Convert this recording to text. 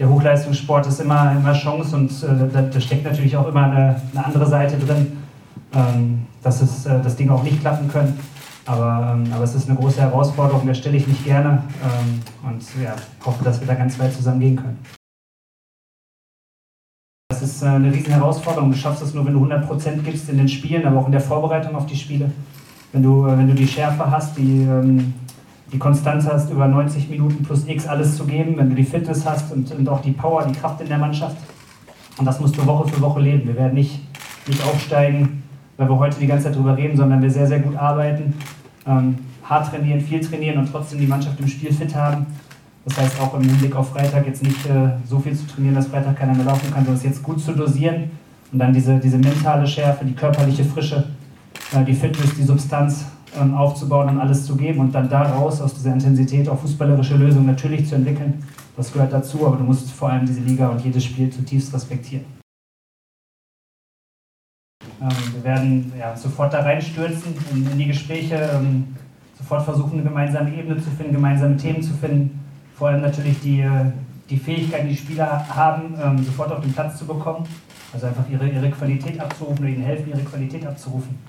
der Hochleistungssport ist immer, immer Chance und äh, da, da, steckt natürlich auch immer eine, eine andere Seite drin, ähm, dass es, äh, das Ding auch nicht klappen können. Aber, ähm, aber es ist eine große Herausforderung, der stelle ich mich gerne ähm, und ja, hoffe, dass wir da ganz weit zusammen gehen können. Das ist äh, eine riesen Herausforderung. Du schaffst es nur, wenn du 100% gibst in den Spielen, aber auch in der Vorbereitung auf die Spiele. Wenn du, äh, wenn du die Schärfe hast, die, ähm, die Konstanz hast, über 90 Minuten plus X alles zu geben, wenn du die Fitness hast und, und auch die Power, die Kraft in der Mannschaft. Und das musst du Woche für Woche leben. Wir werden nicht, nicht aufsteigen, weil wir heute die ganze Zeit drüber reden, sondern wir sehr, sehr gut arbeiten, ähm, hart trainieren, viel trainieren und trotzdem die Mannschaft im Spiel fit haben. Das heißt auch im Hinblick auf Freitag jetzt nicht äh, so viel zu trainieren, dass Freitag keiner mehr laufen kann, sondern es jetzt gut zu dosieren und dann diese, diese mentale Schärfe, die körperliche Frische, äh, die Fitness, die Substanz ähm, aufzubauen und alles zu geben und dann daraus aus dieser Intensität auch fußballerische Lösungen natürlich zu entwickeln. Das gehört dazu, aber du musst vor allem diese Liga und jedes Spiel zutiefst respektieren. Ähm, wir werden ja, sofort da reinstürzen in, in die Gespräche, ähm, sofort versuchen, eine gemeinsame Ebene zu finden, gemeinsame Themen zu finden. Vor allem natürlich die, äh, die Fähigkeiten, die Spieler haben, ähm, sofort auf den Platz zu bekommen. Also einfach ihre, ihre Qualität abzurufen oder ihnen helfen, ihre Qualität abzurufen.